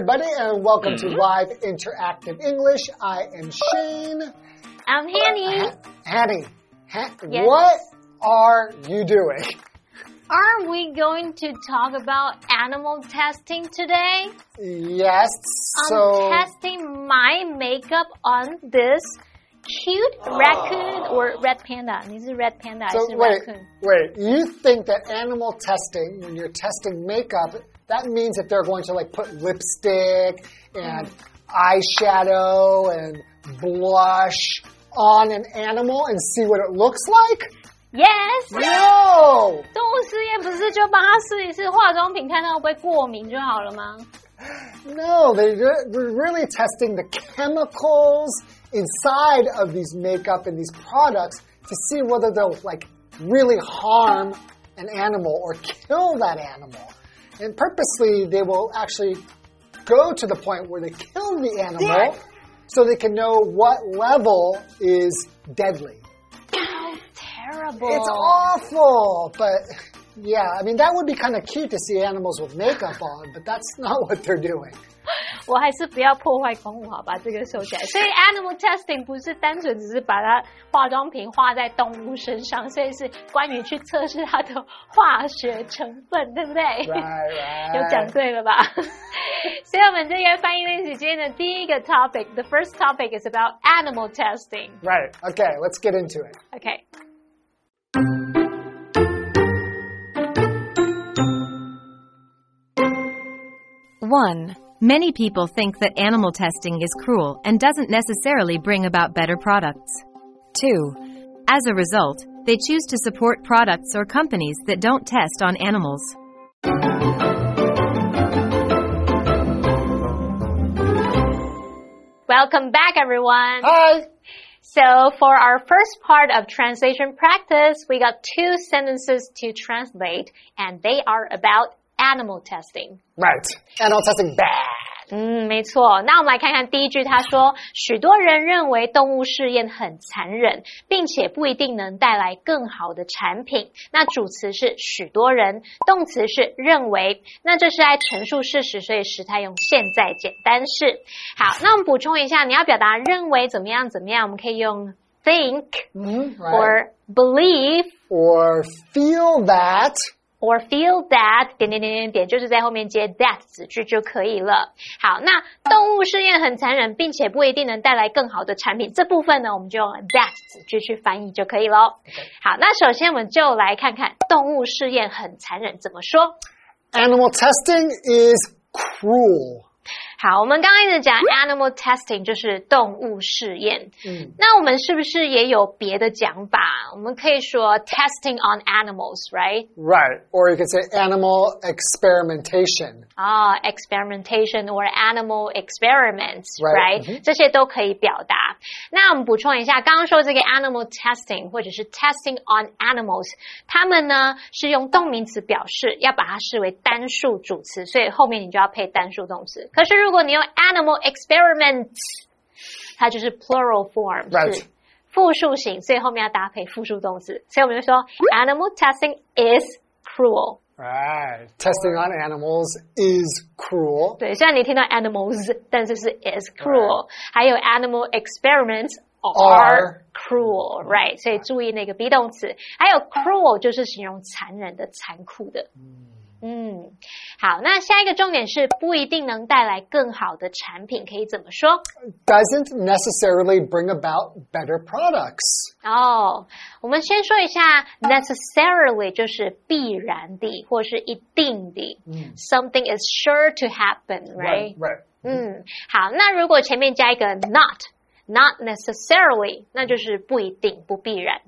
everybody, and welcome mm -hmm. to mm-hmm. Live Interactive English. I am Shane. I'm Hanny. Hanny, ha yes. what are you doing? Are we going to talk about animal testing today? Yes. I'm testing my makeup on this cute raccoon or red panda. This is red panda. So wait, raccoon. wait. You think that animal testing, when you're testing makeup, that means that they're going to like put lipstick and eyeshadow and blush on an animal and see what it looks like? Yes. No. 动物实验不是就帮他试一试化妆品，看他会不会过敏就好了吗？ No, they, they're really testing the chemicals inside of these makeup and these products to see whether they'll like really harm an animal or kill that animal. And purposely, they will actually go to the point where they kill the animal so they can know what level is deadly. How terrible! It's awful, but yeah, I mean, that would be kind of cute to see animals with makeup on, but that's not what they're doing. 我还是不要破坏公物，好吧？这个收起来。所以 animal testing 不是单纯只是把它化妆品画在动物身上，所以是关于去测试它的化学成分，对不对 Right, 有讲.对了吧？所以我们这个翻译练习今天的第一个 topic，the first topic is about animal testing。Right. Okay, let's get into it. OK，1. Many people think that animal testing is cruel and doesn't necessarily bring about better products. 2. As a result, they choose to support products or companies that don't test on animals. Welcome back, everyone. Hi. So, for our first part of translation practice, we got two sentences to translate, and they are about animal testing. Right. Animal testing bad. 嗯，没错。那我们来看看第一句，他说：许多人认为动物试验很残忍，并且不一定能带来更好的产品。那主词是许多人，动词是认为。那这是在陈述事实，所以时态用现在简单式。好，那我们补充一下，你要表达认为怎么样怎么样，我们可以用 think Mhm, right. or believe Or feel that. Or feel that 点点点点点，就是在后面接 that 子句就可以了。好，那动物试验很残忍，并且不一定能带来更好的产品。这部分呢，我们就用 that 子句去翻译就可以喽。好，那首先我们就来看看动物试验很残忍怎么说。Animal testing is cruel. 好，我们刚刚一直讲 animal testing 就是动物试验。嗯那我们是不是也有别的讲法？我们可以说 testing on animals，right？ Right. Or you could say animal experimentation. 啊、e x p e r i m e n t a t i o n or animal experiments, Right. right？、这些都可以表达。那我们补充一下，刚刚说这个 animal testing 或者是 testing on animals，它们呢是用动名词表示，要把它视为单数主词，所以后面你就要配单数动词。可是如 果你用 animal experiments，它就是 plural form，、 Right. 是复数型，所以后面要搭配复数动词。所以我们就说 animal testing is cruel。 Right. Testing on animals is cruel. 对，虽然你听到 animals，但是是 is cruel，还有 animal experiments are Are cruel，right？所以注意那个 be 动词，还有 cruel 就是形容残忍的、残酷的。嗯， 好，那下一个重点是不一定能带来更好的产品，可以怎么说？Doesn't necessarily bring about better products. 哦，我们先说一下 necessarily 就是必然的或是一定的、s o m e t h i n g is sure to happen，right？Right. 嗯，好，那如果前面加一个 not not necessarily，那就是不一定、不必然。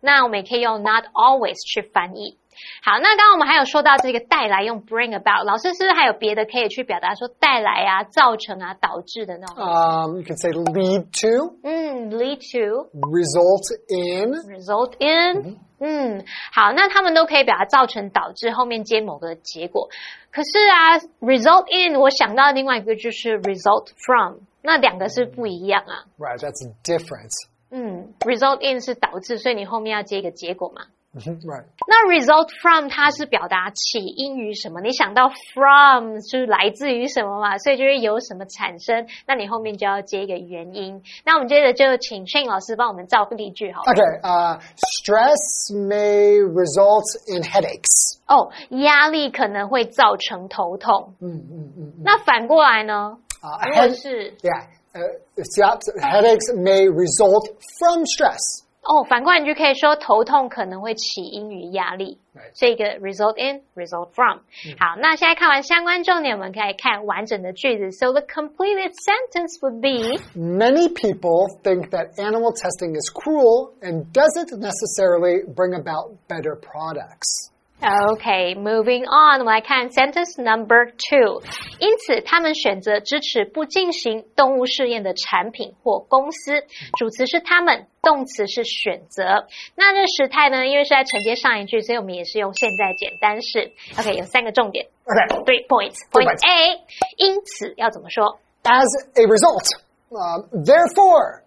那我们也可以用 not always 去翻译。好，那刚刚我们还有说到这个带来用 bring about，老师是不是还有别的可以去表达说带来啊、造成啊、导致的那种？Um, you could say lead to, 嗯，lead to。result in, result in，嗯，好，那他们都可以表达造成、导致，后面接某个结果。可是啊，result in，我想到另外一个就是 result from，那两个是不一样啊。right, that's different. 嗯，result in 是导致，所以你后面要接一个结果嘛。Right. 那 result from 它是表达起因于什么？你想到 from 就是来自于什么嘛，所以就是由什么产生，那你后面就要接一个原因。那我们接着就请 Shane 老师帮我们造个例句好了。Okay. Uh, stress may result in headaches. 哦，压力可能会造成头痛。嗯嗯嗯那反过来呢？Uh, 如果是 yeah. Uh, it's the opposite. Headaches may result from stress. 哦，反过来你就可以说头痛可能会起因于压力 Right. 这个 result in result from。好，那现在看完相关重点，我们可以看完整的句子。So the completed sentence would be Many people think that animal testing is cruel and doesn't necessarily bring about better products. Okay, moving on，我们来看 sentence number two。因此，他们选择支持不进行动物试验的产品或公司。主词是他们，动词是选择。那这时态呢？因为是在承接上一句，所以我们也是用现在简单式。OK，有三个重点 Okay.，three points。Point. A，因此要怎么说？As a result, um, therefore,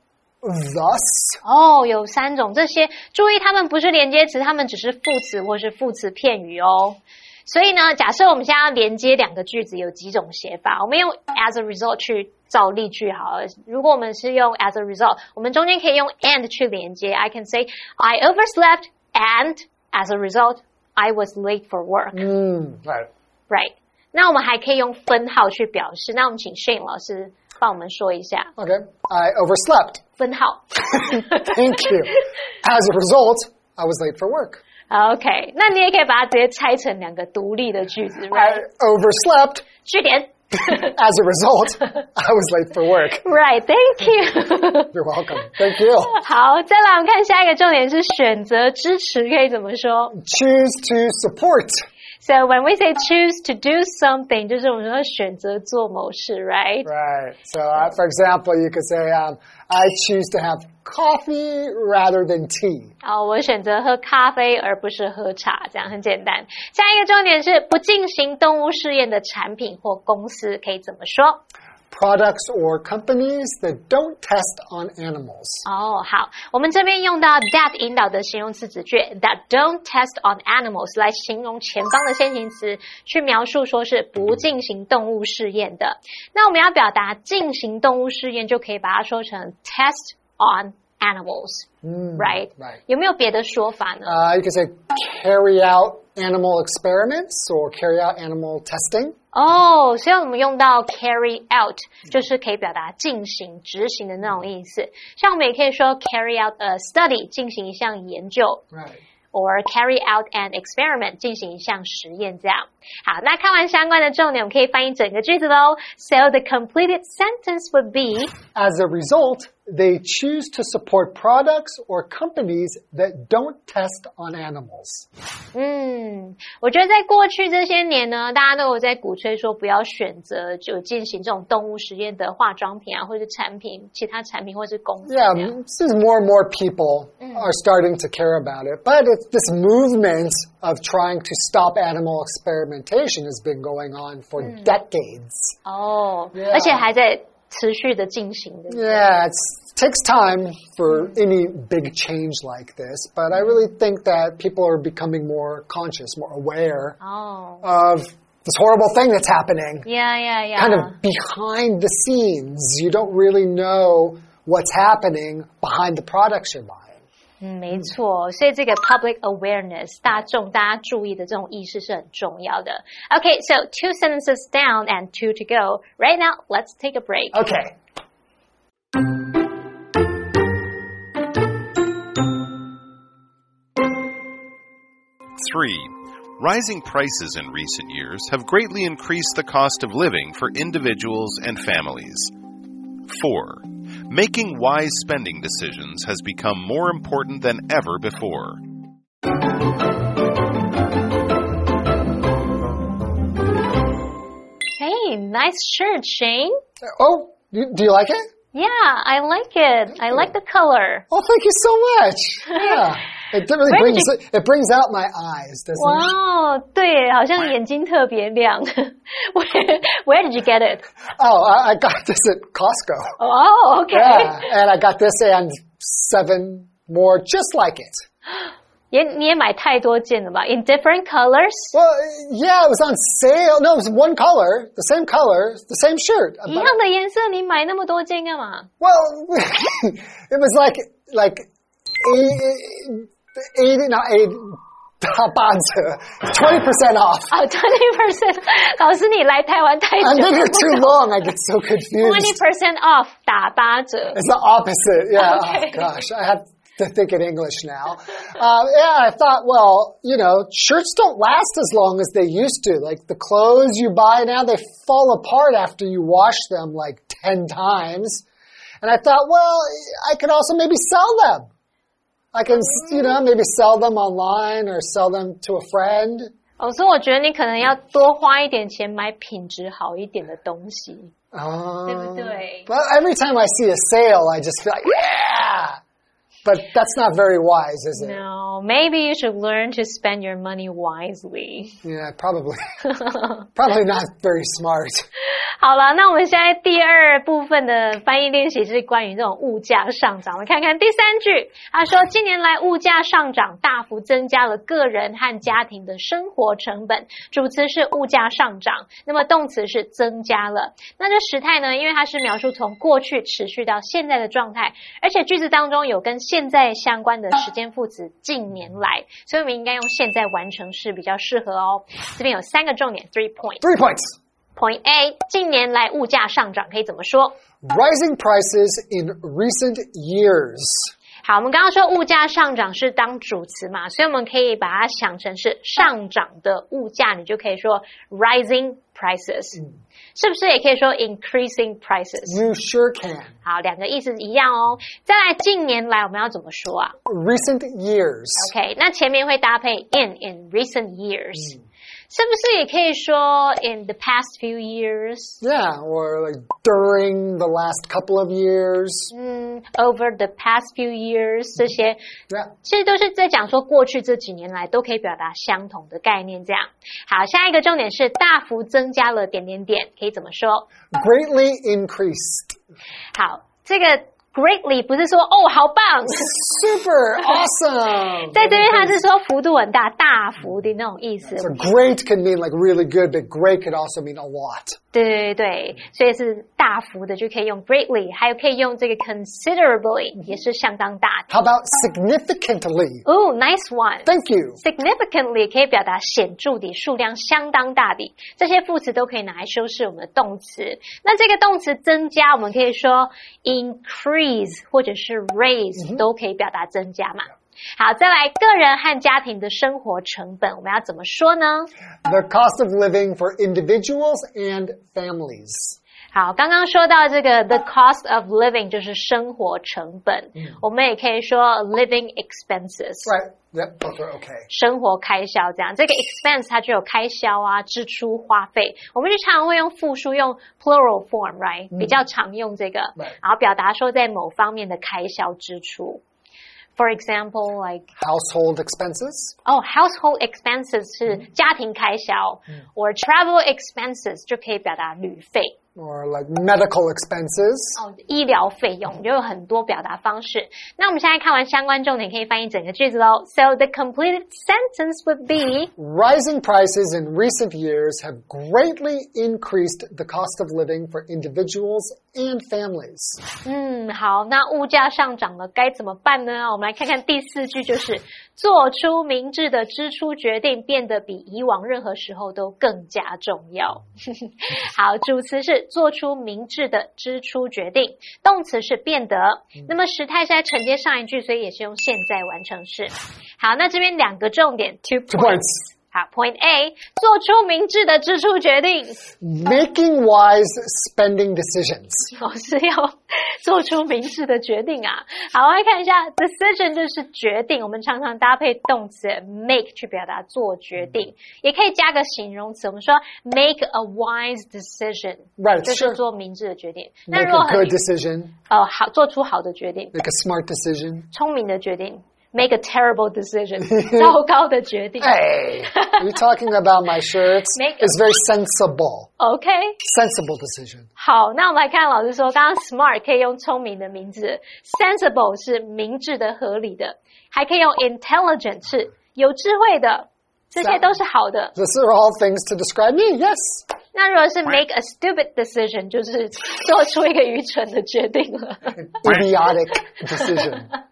thus, 哦，有三种，这些注意，它们不是连接词，它们只是副词或是副词片语哦。所以呢，假设我们现在要连接两个句子，有几种写法？我们用 as a result 去造例句好了。如果我们是用 as a result，我们中间可以用 and 去连接。I can say I overslept and as a result I was late for work. mm, right. Right？ 那我们还可以用分号去表示。那我们请 Shane 老师帮我们说一下 Okay. I overslept. 分号。Thank you. As a result, I was late for work. OK，那你也可以把它直接拆成两个独立的句子 I，right？overslept. 句点 As a result, I was late for work.，right？Thank you。You're welcome. Thank you. 好，再来我们看下一个重点是选择支持可以怎么说 Choose to support.？So when we say choose to do something，就是我们说选择做某事，right？Right. So, uh, for example, you could say, um, I choose to have coffee rather than tea. 哦，我选择喝咖啡而不是喝茶，这样很简单。下一个重点是不进行动物试验的产品或公司可以怎么说？Products or companies that don't test on animals. 哦，好，我们这边用到 that 引导的形容词子句 that don't test on animals 来形容前方的先行词，去描述说是不进行动物试验的。那我们要表达进行动物试验，就可以把它说成 test on animals，right？、 right. 有没有别的说法呢？ Uh, you could say carry out animal experiments or carry out animal testing. 哦，所以我们用到 carry out，就是可以表达进行、执行的那种意思。像我们也可以说 carry out a study，进行一项研究。 Right. or carry out an experiment 进行一项实验，这样。好，那看完相关的重点，我们可以翻译整个句子喽。So the completed sentence would be As a result, they choose to support products or companies that don't test on animals. 嗯，我觉得在过去这些年呢，大家都有在鼓吹说不要选择就进行这种动物实验的化妆品啊，或者是产品、其他产品或是公司这 Yeah, 样。 this is more and more people are starting to care about it. But it's this movement of trying to stop animal experimentation has been going on for decades. 哦 Yeah 而且还在 持续的进行的。 Yeah, it's, it takes time for any big change like this, but I really think that people are becoming more conscious, more aware 哦 of this horrible thing that's happening. 呀呀呀 Kind of behind the scenes. You don't really know what's happening behind the products you're buying. 嗯，没错，所以这个 public awareness 大众大家注意的这种意识是很重要的。Okay, so two sentences down and two to go. Right now, let's take a break. Okay. Three, rising prices in recent years have greatly increased the cost of living for individuals and families. Four, making wise spending decisions has become more important than ever before. Hey, nice shirt, Shane. Oh, do you like it? Yeah, I like it. I like the color. Oh, thank you so much. Yeah. It really Where did brings you- it brings out my eyes, doesn't it? 哇哦，对，好像眼睛特别亮。Where Where did you get it? Oh, I, I got this at Costco. Oh, okay. Yeah, and I got this and seven more just like it. 也你也买太多件了吧？In different colors. Well, yeah, it was on sale. No, it was one color, the same color, the same shirt. 一样的颜色，你买那么多件干嘛？ Well, it was like like eighty, eighty not eighty. 八折 twenty percent off. 哦，twenty percent。老师，你来台湾太 I 久 think 了 you're too long. I get so Twenty confused. percent off 打八折。 It's the opposite. Yeah. Okay. Oh gosh, I have to think in English now. Uh, yeah, I thought, well, you know, shirts don't last as long as they used to. Like the clothes you buy now, they fall apart after you wash them like ten times. And I thought, well, I could also maybe sell them. I can, you know, maybe sell them online or sell them to a friend. 老师，我觉得你可能要多花一点钱买品质好一点的东西。 Uh, 对不对？ But every time I see a sale, I just feel like, yeah. But that's not very wise, is it? No, maybe you should learn to spend your money wisely. Yeah, probably. probably not very smart. 好了，那我们现在第二部分的翻译练习是关于这种物价上涨。我们看看第三句，他说近年来物价上涨大幅增加了个人和家庭的生活成本。主词是物价上涨，那么动词是增加了。那这时态呢？因为它是描述从过去持续到现在的状态，而且句子当中有跟现在相关的时间副词近年来，所以我们应该用现在完成式比较适合哦。这边有三个重点，three points。Three points. Point A，近年来物价上涨可以怎么说？Rising prices in recent years. 好，我们刚刚说物价上涨是当主词嘛，所以我们可以把它想成是上涨的物价，你就可以说 rising prices，、是不是也可以说 increasing prices？、You sure can. 好，两个意思一样哦。再来，近年来我们要怎么说啊 Recent years.？OK，那前面会搭配 in in recent years，、是不是也可以说 in the past few years？Yeah, or like during the last couple of years. 嗯，over the past few years 这些 Yeah. 其实都是在讲说过去这几年来都可以表达相同的概念。这样，好，下一个重点是大幅增加了点点点，可以怎么说？Greatly increased. 好，这个 greatly 不是说哦好棒， Super awesome. 在这边它是说幅度很大、大幅的那种意思。 So great can mean like really good, but great could also mean a lot. 对对对，所以是大幅的就可以用 greatly，还有可以用这个 considerably，也是相当大的。How about significantly? 哦、n i c e one。Thank you. significantly 可以表达显著的、数量相当大的，这些副词都可以拿来修饰我们的动词。那这个动词增加，我们可以说 increase 或者是 raise，、都可以表达增加嘛。好，再来个人和家庭的生活成本，我们要怎么说呢？The cost of living for individuals and families. 好，刚刚说到这个 the cost of living 就是生活成本，我们也可以说 living expenses。Right. Yep, both are okay. 生活开销这样，这个 expense 它就有开销啊、支出、花费。我们日常常会用复数，用 plural form，right？、比较常用这个.然后表达说在某方面的开销支出。For example, like Household expenses. 哦、household expenses 是家庭开销、or travel expenses 就可以表达旅费。 Or like medical expenses. 哦，医疗费用就有很多表达方式。那我们现在看完相关重点，可以翻译整个句子喽。So the completed sentence would be Rising prices in recent years have greatly increased the cost of living for individuals and families. 嗯，好，那物价上涨了，该怎么办呢？我们来看看第四句，就是做出明智的支出决定，变得比以往任何时候都更加重要。好，主词是 做出明智的支出决定，动词是变得。那么时态是在承接上一句，所以也是用现在完成式。好，那这边两个重点，two Two points。points. 好，Point A，做出明智的支出决定。 Making wise spending decisions. 我是要做出明智的决定啊。好，来看一下 decision 就是决定，我们常常搭配动词 make 去表达做决定，也可以加个形容词，我们说 make a wise decision， Right, 就是 sure. 做明智的决定。那 Make 如果 a 很 good decision. 呃好做出好的决定， Make a smart decision. 聪明的决定 make a terrible decision，糟糕的决定。 Hey, are you talking about my shirts? Make- It's very sensible. OK， Sensible decision. 好，那我们来看老师说，刚刚 smart 可以用聪明的名字，sensible 是明智的、合理的，还可以用 intelligent 是有智慧的，这些都是好的。 These are all things to describe me. Yes. 那如果是 make a stupid decision，就是做出一个愚蠢的决定了。 Idiotic decision.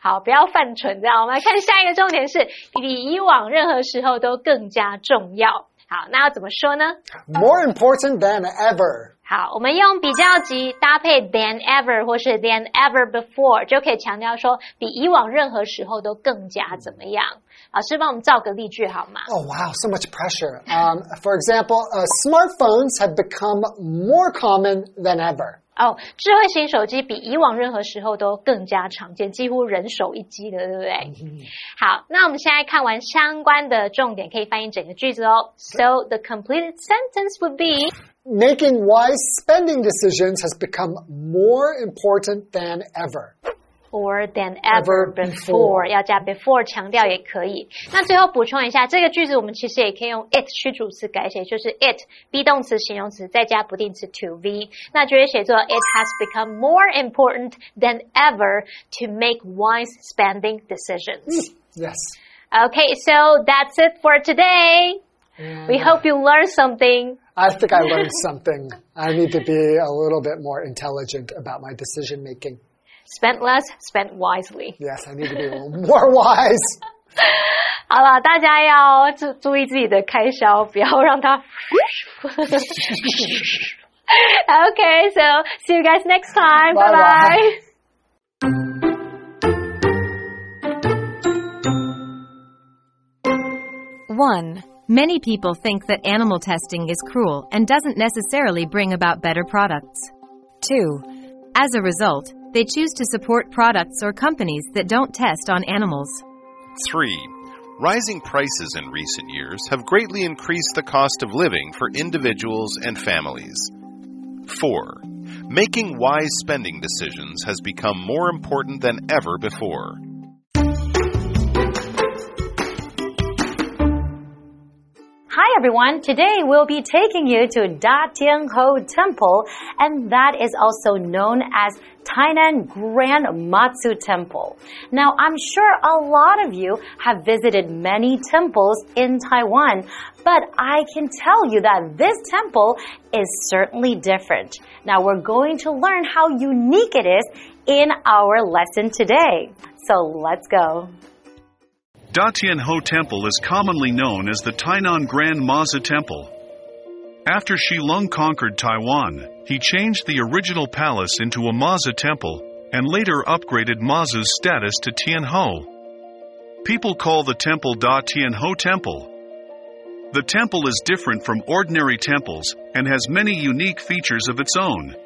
好，不要犯蠢，这样我们来看下一个重点是比以往任何时候都更加重要。好，那要怎么说呢？More important than ever. 好，我们用比较级搭配 than ever 或是 than ever before，就可以强调说比以往任何时候都更加怎么样。老师帮我们造个例句好吗？ Oh, wow, so much pressure. Um, for example, uh, smartphones have become more common than ever. 哦，智慧型手机比以往任何时候都更加常见，几乎人手一机的，对不对？好，那我们现在看完相关的重点，可以翻译整个句子哦。So the completed sentence would be Making wise spending decisions has become more important than ever. or than ever Ever before， before 要加 before 强调也可以。那最后补充一下，这个句子我们其实也可以用 it 去主词改写，就是 it be 动词、形容词再加不定词 to be，那就会写作 It has become more important than ever to make wise spending decisions. Yes. Okay, so that's it for today. We hope you learned something. I think I learned something. I need to be a little bit more intelligent about my decision making. Spend less, spend wisely. Yes, I need to be a little more wise. 好了，大家要注注意自己的开销，不要让它。okay, so see you guys next time. Bye Bye-bye. bye. One, many people think that animal testing is cruel and doesn't necessarily bring about better products. Two, as a result, they choose to support products or companies that don't test on animals. 3. Rising prices in recent years have greatly increased the cost of living for individuals and families. 4. Making wise spending decisions has become more important than ever before. Hi everyone, today we'll be taking you to Da Tian Ho Temple and that is also known as Tainan Grand Matsu Temple. Now I'm sure a lot of you have visited many temples in Taiwan, but I can tell you that this temple is certainly different. Now we're going to learn how unique it is in our lesson today. So let's go. Datian Ho Temple is commonly known as the Tainan Grand Mazu Temple. After Shi Lang conquered Taiwan, he changed the original palace into a Mazu temple and later upgraded Mazu's status to Tian Ho. People call the temple Da Tian Ho Temple. The temple is different from ordinary temples and has many unique features of its own.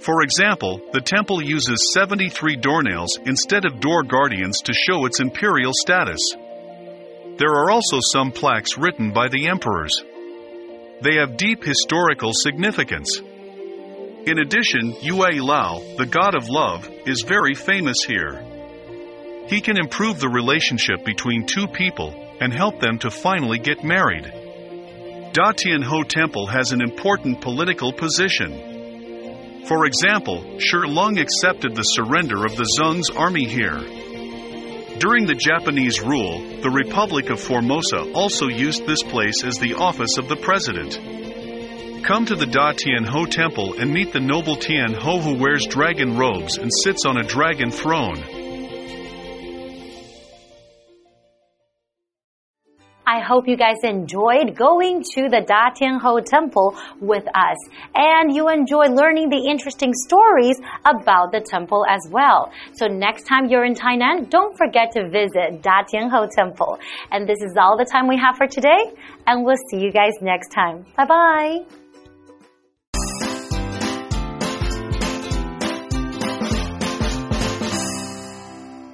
For example, the temple uses 73 doornails instead of door guardians to show its imperial status. There are also some plaques written by the emperors. They have deep historical significance. In addition, Yue Lao, the god of love, is very famous here. He can improve the relationship between two people and help them to finally get married. Da Tian Ho Temple has an important political position. For example, Shi Lang accepted the surrender of the Zheng's army here. During the Japanese rule, the Republic of Formosa also used this place as the office of the president. Come to the Da Tian Ho temple and meet the noble Tian Ho who wears dragon robes and sits on a dragon throne. Hope you guys enjoyed going to the Da Tian Ho temple with us and you enjoy learning the interesting stories about the temple as well. So next time you're in Tainan, don't forget to visit Da Tian Ho temple. And this is all the time we have for today and we'll see you guys next time. Bye bye.